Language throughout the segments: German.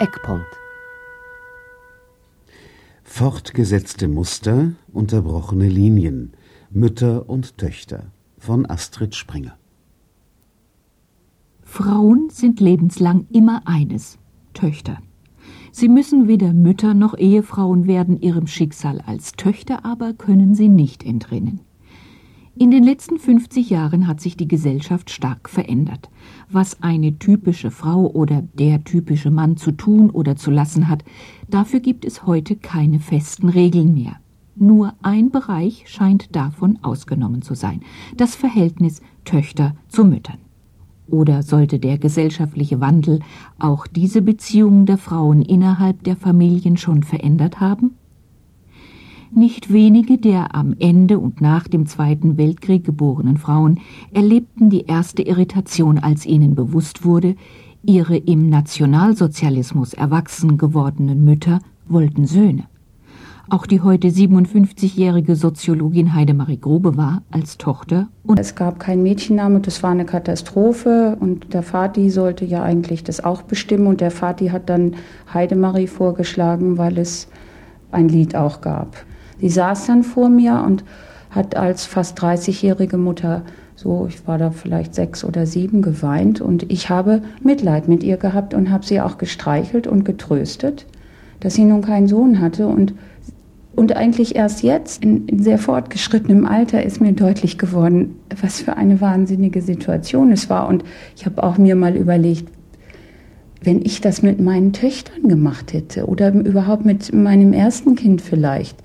Eckpunkt. Fortgesetzte Muster, unterbrochene Linien, Mütter und Töchter von Astrid Springer. Frauen sind lebenslang immer eines, Töchter. Sie müssen weder Mütter noch Ehefrauen werden, ihrem Schicksal als Töchter aber können sie nicht entrinnen. In den letzten 50 Jahren hat sich die Gesellschaft stark verändert. Was eine typische Frau oder der typische Mann zu tun oder zu lassen hat, dafür gibt es heute keine festen Regeln mehr. Nur ein Bereich scheint davon ausgenommen zu sein, das Verhältnis Töchter zu Müttern. Oder sollte der gesellschaftliche Wandel auch diese Beziehungen der Frauen innerhalb der Familien schon verändert haben? Nicht wenige der am Ende und nach dem Zweiten Weltkrieg geborenen Frauen erlebten die erste Irritation, als ihnen bewusst wurde, ihre im Nationalsozialismus erwachsen gewordenen Mütter wollten Söhne. Auch die heute 57-jährige Soziologin Heidemarie Grobe war als Tochter und es gab keinen Mädchenname, das war eine Katastrophe und der Vati sollte ja eigentlich das auch bestimmen und der Vati hat dann Heidemarie vorgeschlagen, weil es ein Lied auch gab. Sie saß dann vor mir und hat als fast 30-jährige Mutter so, ich war da vielleicht sechs oder sieben, geweint und ich habe Mitleid mit ihr gehabt und habe sie auch gestreichelt und getröstet, dass sie nun keinen Sohn hatte und und eigentlich erst jetzt, in, in, sehr fortgeschrittenem Alter, ist mir deutlich geworden, was für eine wahnsinnige Situation es war. Und ich habe auch mir mal überlegt, wenn ich das mit meinen Töchtern gemacht hätte oder überhaupt mit meinem ersten Kind vielleicht,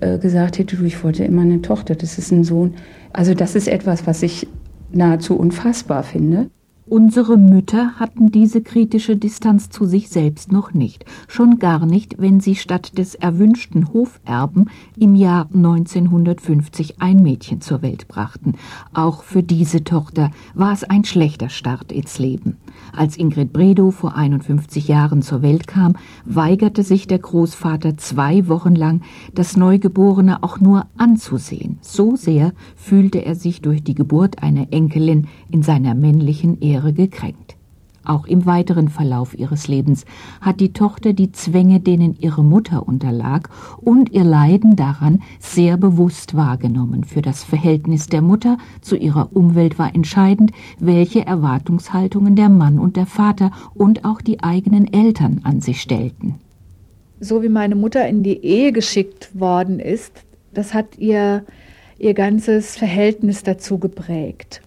äh, gesagt hätte, du, ich wollte immer eine Tochter, das ist ein Sohn. Also das ist etwas, was ich nahezu unfassbar finde. Unsere Mütter hatten diese kritische Distanz zu sich selbst noch nicht, schon gar nicht, wenn sie statt des erwünschten Hoferben im Jahr 1950 ein Mädchen zur Welt brachten. Auch für diese Tochter war es ein schlechter Start ins Leben. Als Ingrid Bredow vor 51 Jahren zur Welt kam, weigerte sich der Großvater zwei Wochen lang, das Neugeborene auch nur anzusehen. So sehr fühlte er sich durch die Geburt einer Enkelin in seiner männlichen Ehre gekränkt. Auch im weiteren Verlauf ihres Lebens hat die Tochter die Zwänge, denen ihre Mutter unterlag, und ihr Leiden daran sehr bewusst wahrgenommen. Für das Verhältnis der Mutter zu ihrer Umwelt war entscheidend, welche Erwartungshaltungen der Mann und der Vater und auch die eigenen Eltern an sich stellten. So wie meine Mutter in die Ehe geschickt worden ist, das hat ihr ihr ganzes Verhältnis dazu geprägt.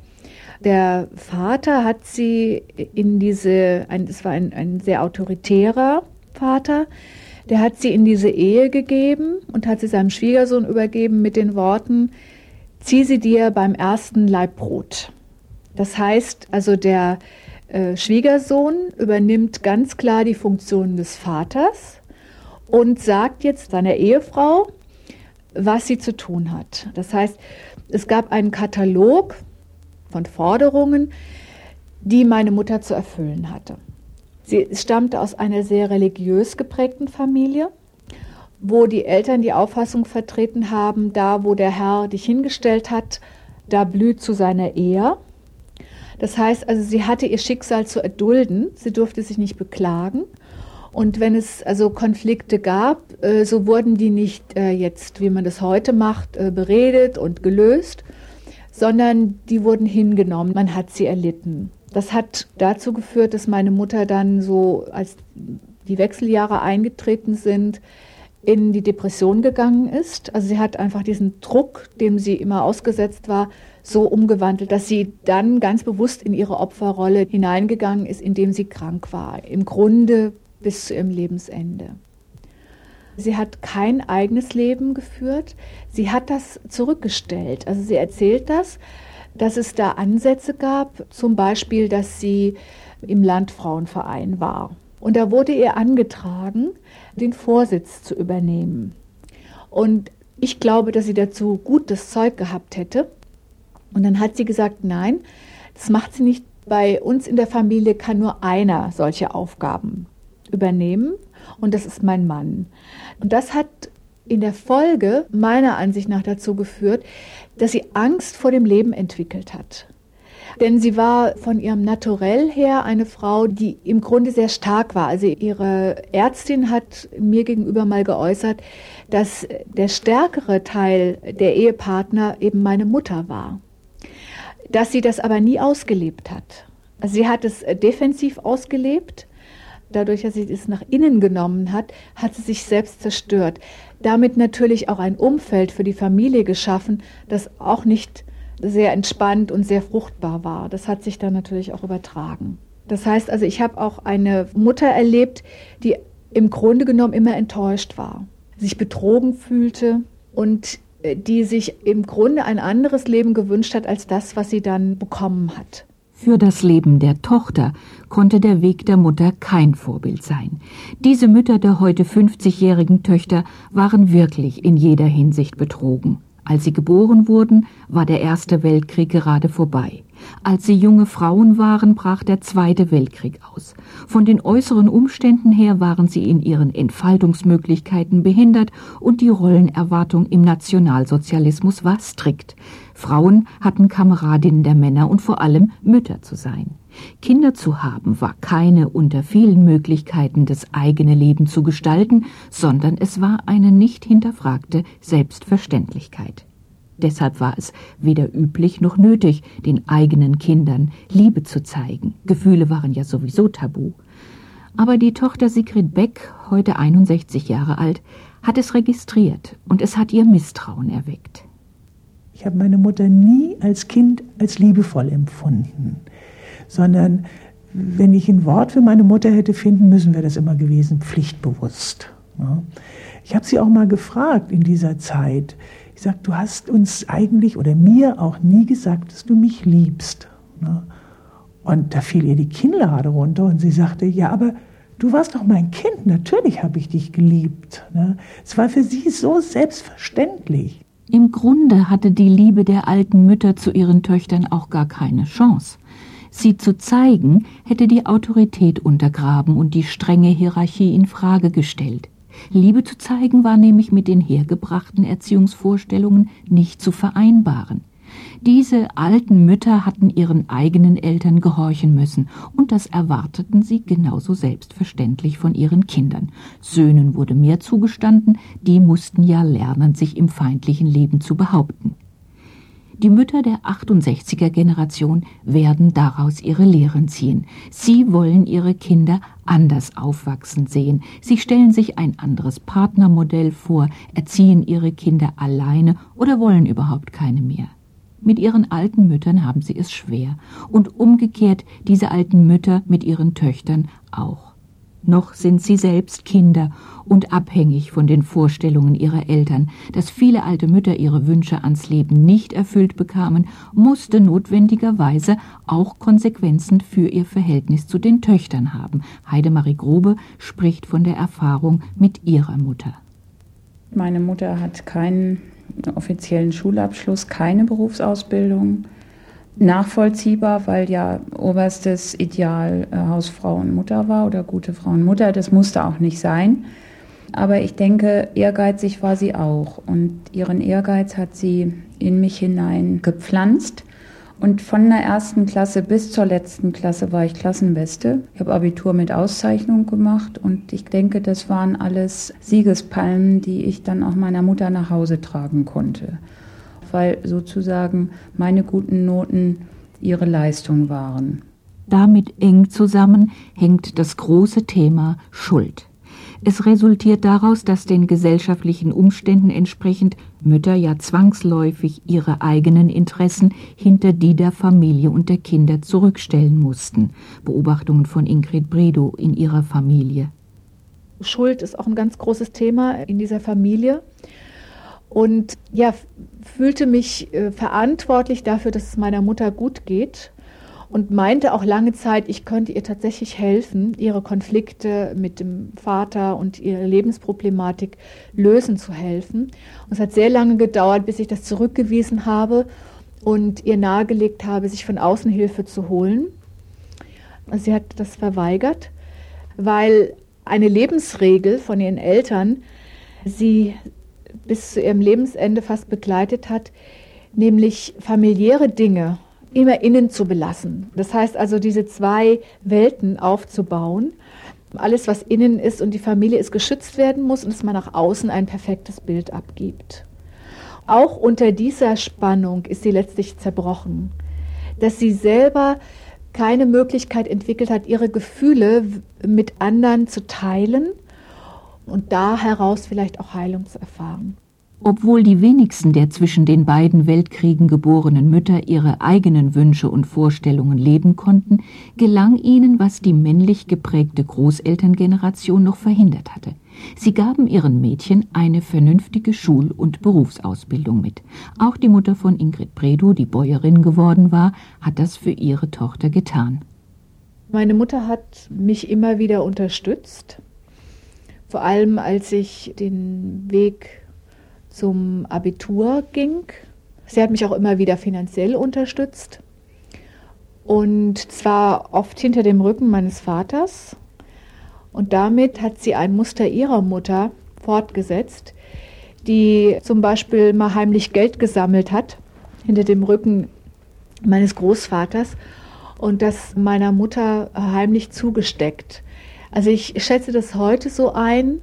Der Vater hat sie in diese, es war ein, ein sehr autoritärer Vater, der hat sie in diese Ehe gegeben und hat sie seinem Schwiegersohn übergeben mit den Worten, zieh sie dir beim ersten Leibbrot. Das heißt, also der äh, Schwiegersohn übernimmt ganz klar die Funktion des Vaters und sagt jetzt seiner Ehefrau, was sie zu tun hat. Das heißt, es gab einen Katalog von Forderungen, die meine Mutter zu erfüllen hatte. Sie stammte aus einer sehr religiös geprägten Familie, wo die Eltern die Auffassung vertreten haben, da wo der Herr dich hingestellt hat, da blüht zu seiner Ehe. Das heißt also, sie hatte ihr Schicksal zu erdulden, sie durfte sich nicht beklagen. Und wenn es also Konflikte gab, äh, so wurden die nicht äh, jetzt, wie man das heute macht, äh, beredet und gelöst, sondern die wurden hingenommen. Man hat sie erlitten. Das hat dazu geführt, dass meine Mutter dann so, als die Wechseljahre eingetreten sind, in die Depression gegangen ist. Also sie hat einfach diesen Druck, dem sie immer ausgesetzt war, so umgewandelt, dass sie dann ganz bewusst in ihre Opferrolle hineingegangen ist, indem sie krank war. Im Grunde bis zu ihrem Lebensende. Sie hat kein eigenes Leben geführt. Sie hat das zurückgestellt. Also sie erzählt das, dass es da Ansätze gab, zum Beispiel, dass sie im Landfrauenverein war. Und da wurde ihr angetragen, den Vorsitz zu übernehmen. Und ich glaube, dass sie dazu gutes Zeug gehabt hätte. Und dann hat sie gesagt, nein, das macht sie nicht. Bei uns in der Familie kann nur einer solche Aufgaben übernehmen und das ist mein Mann. Und das hat in der Folge meiner Ansicht nach dazu geführt, dass sie Angst vor dem Leben entwickelt hat. Denn sie war von ihrem Naturell her eine Frau, die im Grunde sehr stark war. Also ihre Ärztin hat mir gegenüber mal geäußert, dass der stärkere Teil der Ehepartner eben meine Mutter war. Dass sie das aber nie ausgelebt hat. Also sie hat es defensiv ausgelebt. Dadurch, dass sie es nach innen genommen hat, hat sie sich selbst zerstört. Damit natürlich auch ein Umfeld für die Familie geschaffen, das auch nicht sehr entspannt und sehr fruchtbar war. Das hat sich dann natürlich auch übertragen. Das heißt also, ich habe auch eine Mutter erlebt, die im Grunde genommen immer enttäuscht war, sich betrogen fühlte und äh, die sich im Grunde ein anderes Leben gewünscht hat als das, was sie dann bekommen hat. Für das Leben der Tochter konnte der Weg der Mutter kein Vorbild sein. Diese Mütter der heute 50-jährigen Töchter waren wirklich in jeder Hinsicht betrogen. Als sie geboren wurden, war der Erste Weltkrieg gerade vorbei. Als sie junge Frauen waren, brach der Zweite Weltkrieg aus. Von den äußeren Umständen her waren sie in ihren Entfaltungsmöglichkeiten behindert und die Rollenerwartung im Nationalsozialismus war strikt. Frauen hatten Kameradinnen der Männer und vor allem Mütter zu sein. Kinder zu haben war keine unter vielen Möglichkeiten, das eigene Leben zu gestalten, sondern es war eine nicht hinterfragte Selbstverständlichkeit. Deshalb war es weder üblich noch nötig, den eigenen Kindern Liebe zu zeigen. Gefühle waren ja sowieso tabu. Aber die Tochter Sigrid Beck, heute 61 Jahre alt, hat es registriert und es hat ihr Misstrauen erweckt. Ich habe meine Mutter nie als Kind als liebevoll empfunden sondern wenn ich ein Wort für meine Mutter hätte finden müssen, wäre das immer gewesen, pflichtbewusst. Ich habe sie auch mal gefragt in dieser Zeit. Ich sage, du hast uns eigentlich oder mir auch nie gesagt, dass du mich liebst. Und da fiel ihr die Kinnlade runter und sie sagte, ja, aber du warst doch mein Kind, natürlich habe ich dich geliebt. Es war für sie so selbstverständlich. Im Grunde hatte die Liebe der alten Mütter zu ihren Töchtern auch gar keine Chance. Sie zu zeigen, hätte die Autorität untergraben und die strenge Hierarchie in Frage gestellt. Liebe zu zeigen war nämlich mit den hergebrachten Erziehungsvorstellungen nicht zu vereinbaren. Diese alten Mütter hatten ihren eigenen Eltern gehorchen müssen, und das erwarteten sie genauso selbstverständlich von ihren Kindern. Söhnen wurde mehr zugestanden, die mussten ja lernen, sich im feindlichen Leben zu behaupten. Die Mütter der 68er Generation werden daraus ihre Lehren ziehen. Sie wollen ihre Kinder anders aufwachsen sehen. Sie stellen sich ein anderes Partnermodell vor, erziehen ihre Kinder alleine oder wollen überhaupt keine mehr. Mit ihren alten Müttern haben sie es schwer und umgekehrt diese alten Mütter mit ihren Töchtern auch noch sind sie selbst Kinder und abhängig von den Vorstellungen ihrer Eltern. Dass viele alte Mütter ihre Wünsche ans Leben nicht erfüllt bekamen, musste notwendigerweise auch Konsequenzen für ihr Verhältnis zu den Töchtern haben. Heidemarie Grobe spricht von der Erfahrung mit ihrer Mutter. Meine Mutter hat keinen offiziellen Schulabschluss, keine Berufsausbildung nachvollziehbar, weil ja oberstes Ideal äh, Hausfrau und Mutter war oder gute Frau und Mutter. Das musste auch nicht sein. Aber ich denke, ehrgeizig war sie auch. Und ihren Ehrgeiz hat sie in mich hinein gepflanzt. Und von der ersten Klasse bis zur letzten Klasse war ich Klassenbeste. Ich habe Abitur mit Auszeichnung gemacht und ich denke, das waren alles Siegespalmen, die ich dann auch meiner Mutter nach Hause tragen konnte weil sozusagen meine guten Noten ihre Leistung waren. Damit eng zusammen hängt das große Thema Schuld. Es resultiert daraus, dass den gesellschaftlichen Umständen entsprechend Mütter ja zwangsläufig ihre eigenen Interessen hinter die der Familie und der Kinder zurückstellen mussten. Beobachtungen von Ingrid Bredow in ihrer Familie. Schuld ist auch ein ganz großes Thema in dieser Familie und ja, fühlte mich äh, verantwortlich dafür, dass es meiner Mutter gut geht und meinte auch lange Zeit, ich könnte ihr tatsächlich helfen, ihre Konflikte mit dem Vater und ihre Lebensproblematik lösen zu helfen. Und es hat sehr lange gedauert, bis ich das zurückgewiesen habe und ihr nahegelegt habe, sich von außen Hilfe zu holen. Sie hat das verweigert, weil eine Lebensregel von ihren Eltern sie bis zu ihrem Lebensende fast begleitet hat, nämlich familiäre Dinge immer innen zu belassen. Das heißt also, diese zwei Welten aufzubauen. Alles, was innen ist und die Familie ist geschützt werden muss und dass man nach außen ein perfektes Bild abgibt. Auch unter dieser Spannung ist sie letztlich zerbrochen, dass sie selber keine Möglichkeit entwickelt hat, ihre Gefühle mit anderen zu teilen und da heraus vielleicht auch Heilung zu erfahren. Obwohl die wenigsten der zwischen den beiden Weltkriegen geborenen Mütter ihre eigenen Wünsche und Vorstellungen leben konnten, gelang ihnen, was die männlich geprägte Großelterngeneration noch verhindert hatte. Sie gaben ihren Mädchen eine vernünftige Schul- und Berufsausbildung mit. Auch die Mutter von Ingrid Bredow, die Bäuerin geworden war, hat das für ihre Tochter getan. Meine Mutter hat mich immer wieder unterstützt, vor allem als ich den Weg zum Abitur ging. Sie hat mich auch immer wieder finanziell unterstützt. Und zwar oft hinter dem Rücken meines Vaters. Und damit hat sie ein Muster ihrer Mutter fortgesetzt, die zum Beispiel mal heimlich Geld gesammelt hat hinter dem Rücken meines Großvaters und das meiner Mutter heimlich zugesteckt. Also ich schätze das heute so ein,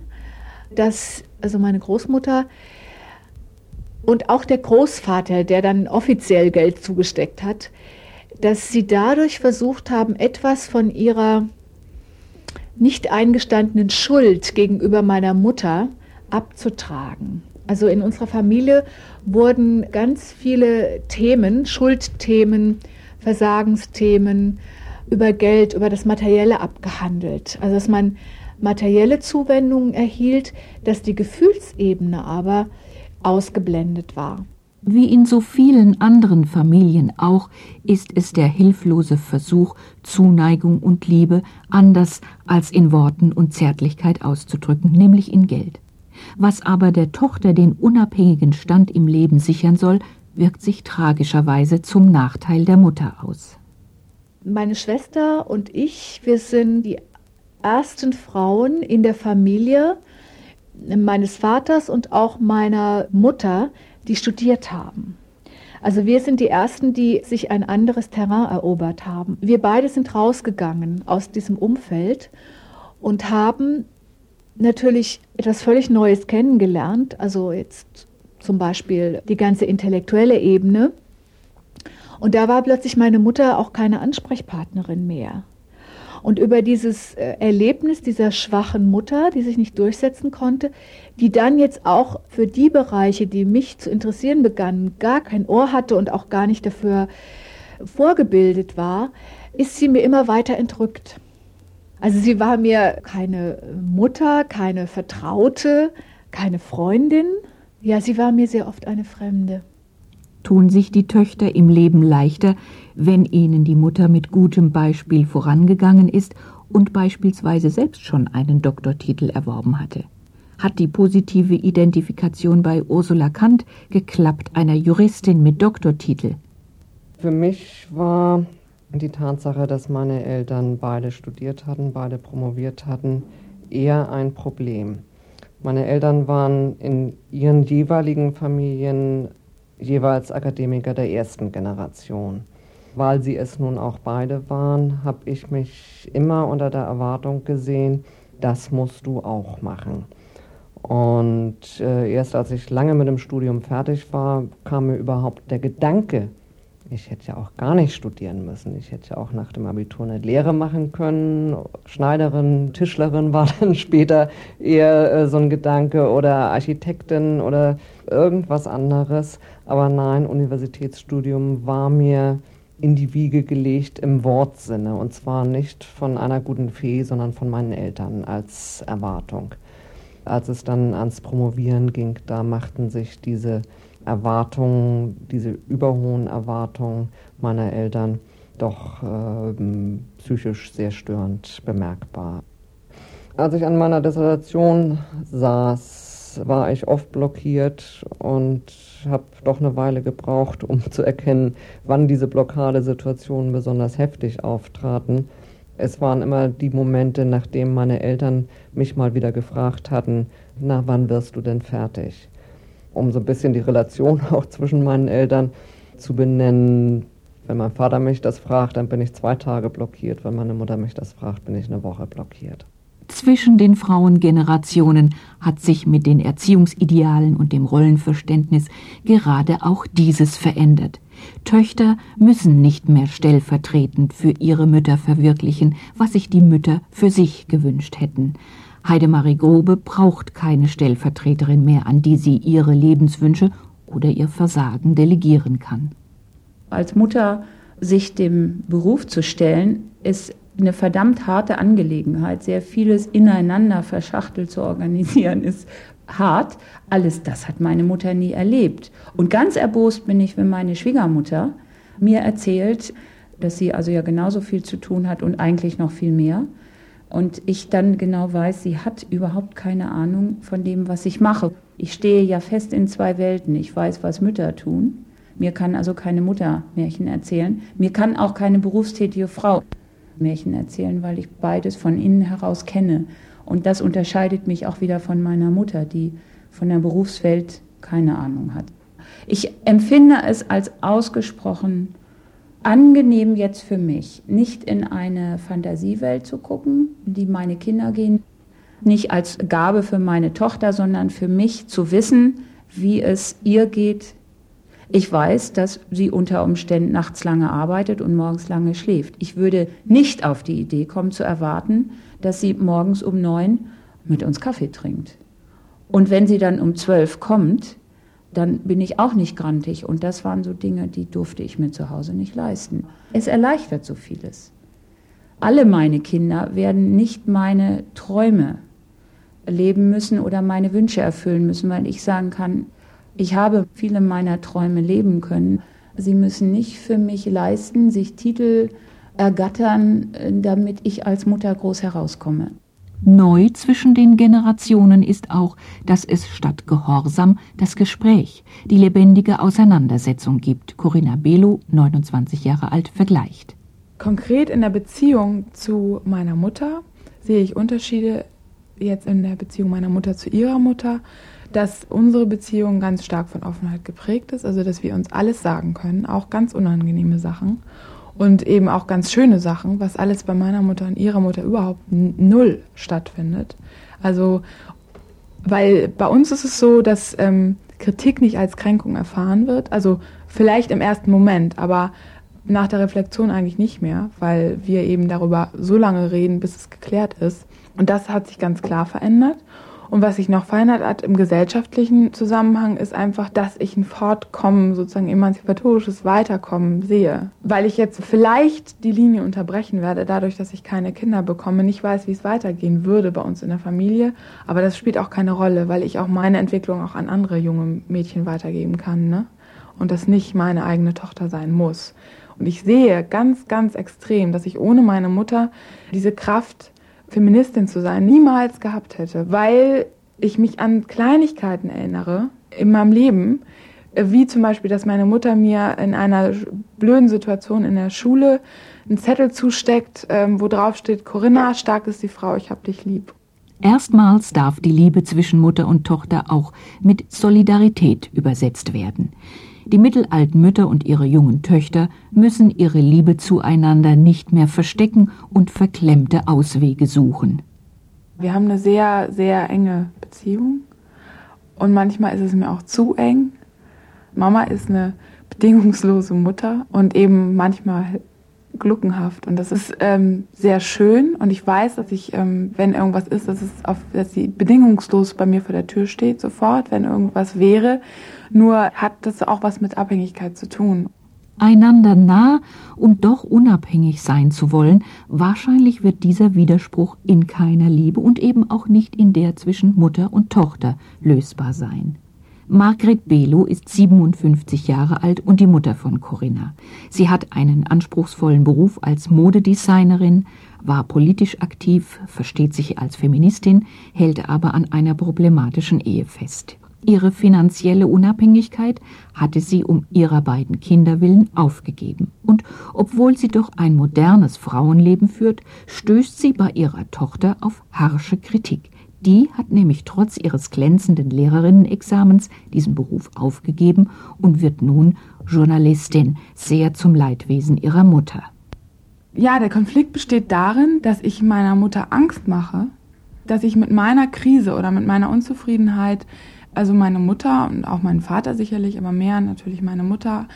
dass also meine Großmutter und auch der Großvater, der dann offiziell Geld zugesteckt hat, dass sie dadurch versucht haben, etwas von ihrer nicht eingestandenen Schuld gegenüber meiner Mutter abzutragen. Also in unserer Familie wurden ganz viele Themen, Schuldthemen, Versagensthemen über Geld, über das Materielle abgehandelt. Also dass man materielle Zuwendungen erhielt, dass die Gefühlsebene aber ausgeblendet war. Wie in so vielen anderen Familien auch, ist es der hilflose Versuch, Zuneigung und Liebe anders als in Worten und Zärtlichkeit auszudrücken, nämlich in Geld. Was aber der Tochter den unabhängigen Stand im Leben sichern soll, wirkt sich tragischerweise zum Nachteil der Mutter aus. Meine Schwester und ich, wir sind die ersten Frauen in der Familie, meines Vaters und auch meiner Mutter, die studiert haben. Also wir sind die Ersten, die sich ein anderes Terrain erobert haben. Wir beide sind rausgegangen aus diesem Umfeld und haben natürlich etwas völlig Neues kennengelernt. Also jetzt zum Beispiel die ganze intellektuelle Ebene. Und da war plötzlich meine Mutter auch keine Ansprechpartnerin mehr. Und über dieses äh, Erlebnis dieser schwachen Mutter, die sich nicht durchsetzen konnte, die dann jetzt auch für die Bereiche, die mich zu interessieren begannen, gar kein Ohr hatte und auch gar nicht dafür vorgebildet war, ist sie mir immer weiter entrückt. Also sie war mir keine Mutter, keine Vertraute, keine Freundin. Ja, sie war mir sehr oft eine Fremde tun sich die Töchter im Leben leichter, wenn ihnen die Mutter mit gutem Beispiel vorangegangen ist und beispielsweise selbst schon einen Doktortitel erworben hatte. Hat die positive Identifikation bei Ursula Kant geklappt, einer Juristin mit Doktortitel? Für mich war die Tatsache, dass meine Eltern beide studiert hatten, beide promoviert hatten, eher ein Problem. Meine Eltern waren in ihren jeweiligen Familien jeweils Akademiker der ersten Generation. Weil sie es nun auch beide waren, habe ich mich immer unter der Erwartung gesehen, das musst du auch machen. Und äh, erst als ich lange mit dem Studium fertig war, kam mir überhaupt der Gedanke, ich hätte ja auch gar nicht studieren müssen. Ich hätte ja auch nach dem Abitur eine Lehre machen können. Schneiderin, Tischlerin war dann später eher äh, so ein Gedanke oder Architektin oder irgendwas anderes. Aber nein, Universitätsstudium war mir in die Wiege gelegt im Wortsinne. Und zwar nicht von einer guten Fee, sondern von meinen Eltern als Erwartung. Als es dann ans Promovieren ging, da machten sich diese Erwartungen, diese überhohen Erwartungen meiner Eltern doch äh, psychisch sehr störend bemerkbar. Als ich an meiner Dissertation saß, war ich oft blockiert und habe doch eine Weile gebraucht, um zu erkennen, wann diese Blockadesituationen besonders heftig auftraten. Es waren immer die Momente, nachdem meine Eltern mich mal wieder gefragt hatten, na, wann wirst du denn fertig? Um so ein bisschen die Relation auch zwischen meinen Eltern zu benennen. Wenn mein Vater mich das fragt, dann bin ich zwei Tage blockiert. Wenn meine Mutter mich das fragt, bin ich eine Woche blockiert. Zwischen den Frauengenerationen hat sich mit den Erziehungsidealen und dem Rollenverständnis gerade auch dieses verändert. Töchter müssen nicht mehr stellvertretend für ihre Mütter verwirklichen, was sich die Mütter für sich gewünscht hätten. Heidemarie Grobe braucht keine Stellvertreterin mehr, an die sie ihre Lebenswünsche oder ihr Versagen delegieren kann. Als Mutter sich dem Beruf zu stellen, ist eine verdammt harte Angelegenheit. Sehr vieles ineinander verschachtelt zu organisieren ist hart. Alles das hat meine Mutter nie erlebt. Und ganz erbost bin ich, wenn meine Schwiegermutter mir erzählt, dass sie also ja genauso viel zu tun hat und eigentlich noch viel mehr. Und ich dann genau weiß, sie hat überhaupt keine Ahnung von dem, was ich mache. Ich stehe ja fest in zwei Welten. Ich weiß, was Mütter tun. Mir kann also keine Mutter Märchen erzählen. Mir kann auch keine berufstätige Frau Märchen erzählen, weil ich beides von innen heraus kenne. Und das unterscheidet mich auch wieder von meiner Mutter, die von der Berufswelt keine Ahnung hat. Ich empfinde es als ausgesprochen angenehm jetzt für mich, nicht in eine Fantasiewelt zu gucken, die meine Kinder gehen, nicht als Gabe für meine Tochter, sondern für mich zu wissen, wie es ihr geht. Ich weiß, dass sie unter Umständen nachts lange arbeitet und morgens lange schläft. Ich würde nicht auf die Idee kommen zu erwarten, dass sie morgens um neun mit uns Kaffee trinkt. Und wenn sie dann um zwölf kommt, dann bin ich auch nicht grantig. Und das waren so Dinge, die durfte ich mir zu Hause nicht leisten. Es erleichtert so vieles. Alle meine Kinder werden nicht meine Träume leben müssen oder meine Wünsche erfüllen müssen, weil ich sagen kann, ich habe viele meiner Träume leben können. Sie müssen nicht für mich leisten, sich Titel ergattern, damit ich als Mutter groß herauskomme. Neu zwischen den Generationen ist auch, dass es statt Gehorsam das Gespräch, die lebendige Auseinandersetzung gibt. Corinna Belo, 29 Jahre alt, vergleicht. Konkret in der Beziehung zu meiner Mutter sehe ich Unterschiede jetzt in der Beziehung meiner Mutter zu ihrer Mutter, dass unsere Beziehung ganz stark von Offenheit geprägt ist, also dass wir uns alles sagen können, auch ganz unangenehme Sachen und eben auch ganz schöne Sachen, was alles bei meiner Mutter und ihrer Mutter überhaupt null stattfindet. Also, weil bei uns ist es so, dass ähm, Kritik nicht als Kränkung erfahren wird, also vielleicht im ersten Moment, aber nach der Reflexion eigentlich nicht mehr, weil wir eben darüber so lange reden, bis es geklärt ist. Und das hat sich ganz klar verändert. Und was sich noch verändert hat im gesellschaftlichen Zusammenhang, ist einfach, dass ich ein Fortkommen, sozusagen emanzipatorisches Weiterkommen sehe. Weil ich jetzt vielleicht die Linie unterbrechen werde, dadurch, dass ich keine Kinder bekomme, nicht weiß, wie es weitergehen würde bei uns in der Familie. Aber das spielt auch keine Rolle, weil ich auch meine Entwicklung auch an andere junge Mädchen weitergeben kann. Ne? Und das nicht meine eigene Tochter sein muss. Und ich sehe ganz, ganz extrem, dass ich ohne meine Mutter diese Kraft Feministin zu sein, niemals gehabt hätte, weil ich mich an Kleinigkeiten erinnere in meinem Leben, wie zum Beispiel, dass meine Mutter mir in einer blöden Situation in der Schule einen Zettel zusteckt, ähm, wo drauf steht, Corinna, stark ist die Frau, ich hab dich lieb. Erstmals darf die Liebe zwischen Mutter und Tochter auch mit Solidarität übersetzt werden. Die mittelalten Mütter und ihre jungen Töchter müssen ihre Liebe zueinander nicht mehr verstecken und verklemmte Auswege suchen. Wir haben eine sehr, sehr enge Beziehung und manchmal ist es mir auch zu eng. Mama ist eine bedingungslose Mutter und eben manchmal gluckenhaft. Und das ist ähm, sehr schön. Und ich weiß, dass ich, ähm, wenn irgendwas ist, dass, es auf, dass sie bedingungslos bei mir vor der Tür steht, sofort, wenn irgendwas wäre. Nur hat das auch was mit Abhängigkeit zu tun. Einander nah und doch unabhängig sein zu wollen, wahrscheinlich wird dieser Widerspruch in keiner Liebe und eben auch nicht in der zwischen Mutter und Tochter lösbar sein. Margret Belo ist 57 Jahre alt und die Mutter von Corinna. Sie hat einen anspruchsvollen Beruf als Modedesignerin, war politisch aktiv, versteht sich als Feministin, hält aber an einer problematischen Ehe fest. Ihre finanzielle Unabhängigkeit hatte sie um ihrer beiden Kinder willen aufgegeben. Und obwohl sie doch ein modernes Frauenleben führt, stößt sie bei ihrer Tochter auf harsche Kritik. Die hat nämlich trotz ihres glänzenden Lehrerinnenexamens diesen Beruf aufgegeben und wird nun Journalistin, sehr zum Leidwesen ihrer Mutter. Ja, der Konflikt besteht darin, dass ich meiner Mutter Angst mache, dass ich mit meiner Krise oder mit meiner Unzufriedenheit, also meine Mutter und auch meinen Vater sicherlich, aber mehr natürlich meine Mutter,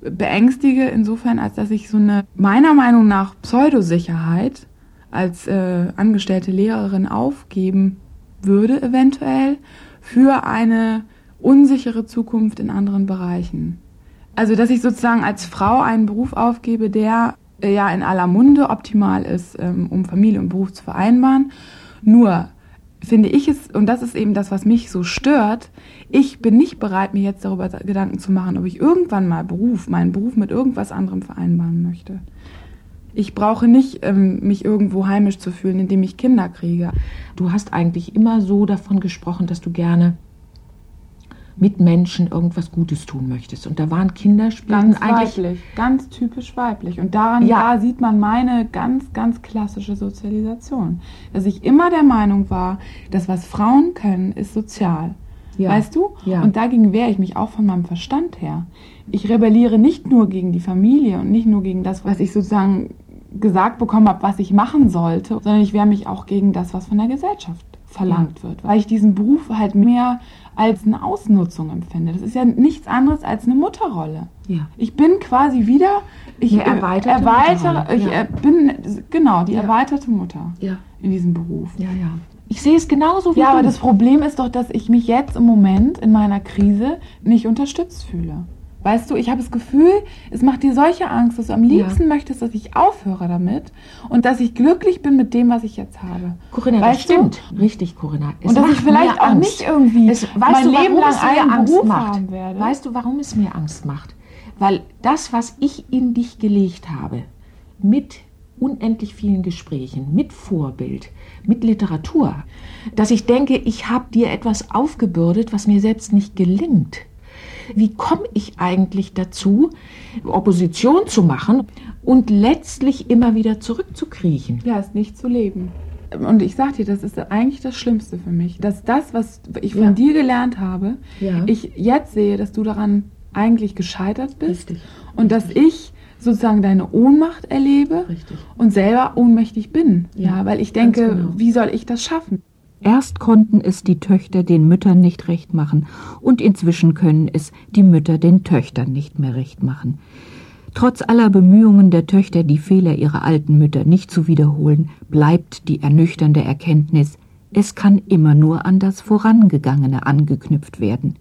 beängstige insofern, als dass ich so eine meiner Meinung nach Pseudosicherheit als äh, angestellte Lehrerin aufgeben würde, eventuell, für eine unsichere Zukunft in anderen Bereichen. Also, dass ich sozusagen als Frau einen Beruf aufgebe, der äh, ja in aller Munde optimal ist, ähm, um Familie und Beruf zu vereinbaren. Nur finde ich es, und das ist eben das, was mich so stört, ich bin nicht bereit, mir jetzt darüber Gedanken zu machen, ob ich irgendwann mal Beruf, meinen Beruf mit irgendwas anderem vereinbaren möchte. Ich brauche nicht, ähm, mich irgendwo heimisch zu fühlen, indem ich Kinder kriege. Du hast eigentlich immer so davon gesprochen, dass du gerne mit Menschen irgendwas Gutes tun möchtest. Und da waren Kinderspielen ganz eigentlich weiblich, ganz typisch weiblich. Und daran ja. da sieht man meine ganz, ganz klassische Sozialisation. Dass ich immer der Meinung war, dass was Frauen können, ist sozial. Ja. Weißt du? Ja. Und dagegen wehre ich mich auch von meinem Verstand her. Ich rebelliere nicht nur gegen die Familie und nicht nur gegen das, was ich sozusagen gesagt bekommen habe, was ich machen sollte, sondern ich wehre mich auch gegen das, was von der Gesellschaft verlangt wird, weil ich diesen Beruf halt mehr als eine Ausnutzung empfinde. Das ist ja nichts anderes als eine Mutterrolle. Ja. Ich bin quasi wieder, ich eine erweiterte erweitere, ich ja. bin genau die erweiterte Mutter in diesem Beruf. Ja, ja. Ich sehe es genauso wie Ja, du. aber das Problem ist doch, dass ich mich jetzt im Moment in meiner Krise nicht unterstützt fühle. Weißt du, ich habe das Gefühl, es macht dir solche Angst, dass du am liebsten ja. möchtest, dass ich aufhöre damit und dass ich glücklich bin mit dem, was ich jetzt habe. Corinna, weißt das stimmt. Du? Richtig, Corinna. Es und dass ich vielleicht auch Angst. nicht irgendwie es, mein du, Leben lang einen Angst Beruf macht? haben werde. Weißt du, warum es mir Angst macht? Weil das, was ich in dich gelegt habe, mit unendlich vielen Gesprächen, mit Vorbild, mit Literatur, dass ich denke, ich habe dir etwas aufgebürdet, was mir selbst nicht gelingt wie komme ich eigentlich dazu, Opposition zu machen und letztlich immer wieder zurückzukriechen? Ja, es nicht zu leben. Und ich sage dir, das ist eigentlich das Schlimmste für mich, dass das, was ich von ja. dir gelernt habe, ja. ich jetzt sehe, dass du daran eigentlich gescheitert bist Richtig. und Richtig. dass ich sozusagen deine Ohnmacht erlebe Richtig. und selber ohnmächtig bin. Ja, ja weil ich denke, genau. wie soll ich das schaffen? Erst konnten es die Töchter den Müttern nicht recht machen, und inzwischen können es die Mütter den Töchtern nicht mehr recht machen. Trotz aller Bemühungen der Töchter, die Fehler ihrer alten Mütter nicht zu wiederholen, bleibt die ernüchternde Erkenntnis, es kann immer nur an das Vorangegangene angeknüpft werden.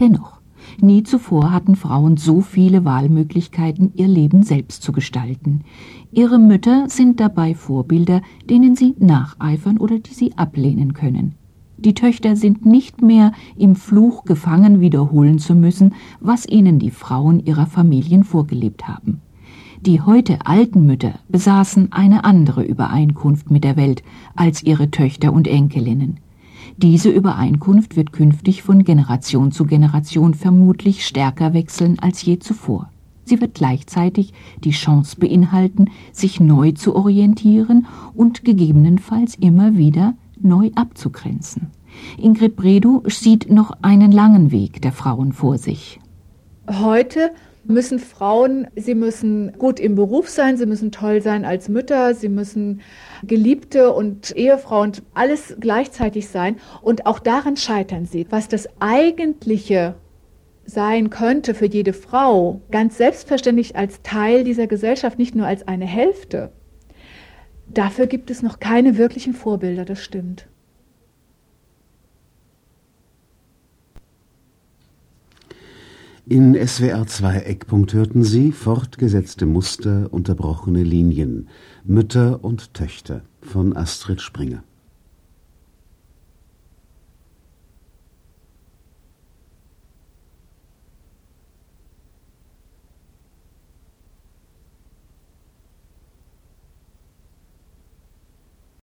Dennoch, Nie zuvor hatten Frauen so viele Wahlmöglichkeiten, ihr Leben selbst zu gestalten. Ihre Mütter sind dabei Vorbilder, denen sie nacheifern oder die sie ablehnen können. Die Töchter sind nicht mehr im Fluch gefangen wiederholen zu müssen, was ihnen die Frauen ihrer Familien vorgelebt haben. Die heute alten Mütter besaßen eine andere Übereinkunft mit der Welt als ihre Töchter und Enkelinnen. Diese Übereinkunft wird künftig von Generation zu Generation vermutlich stärker wechseln als je zuvor. Sie wird gleichzeitig die Chance beinhalten, sich neu zu orientieren und gegebenenfalls immer wieder neu abzugrenzen. Ingrid Bredow sieht noch einen langen Weg der Frauen vor sich. Heute müssen Frauen, sie müssen gut im Beruf sein, sie müssen toll sein als Mütter, sie müssen Geliebte und Ehefrau und alles gleichzeitig sein. Und auch daran scheitern sie. Was das eigentliche sein könnte für jede Frau, ganz selbstverständlich als Teil dieser Gesellschaft, nicht nur als eine Hälfte, dafür gibt es noch keine wirklichen Vorbilder, das stimmt. In SWR 2 Eckpunkt hörten Sie fortgesetzte Muster, unterbrochene Linien, Mütter und Töchter von Astrid Springer.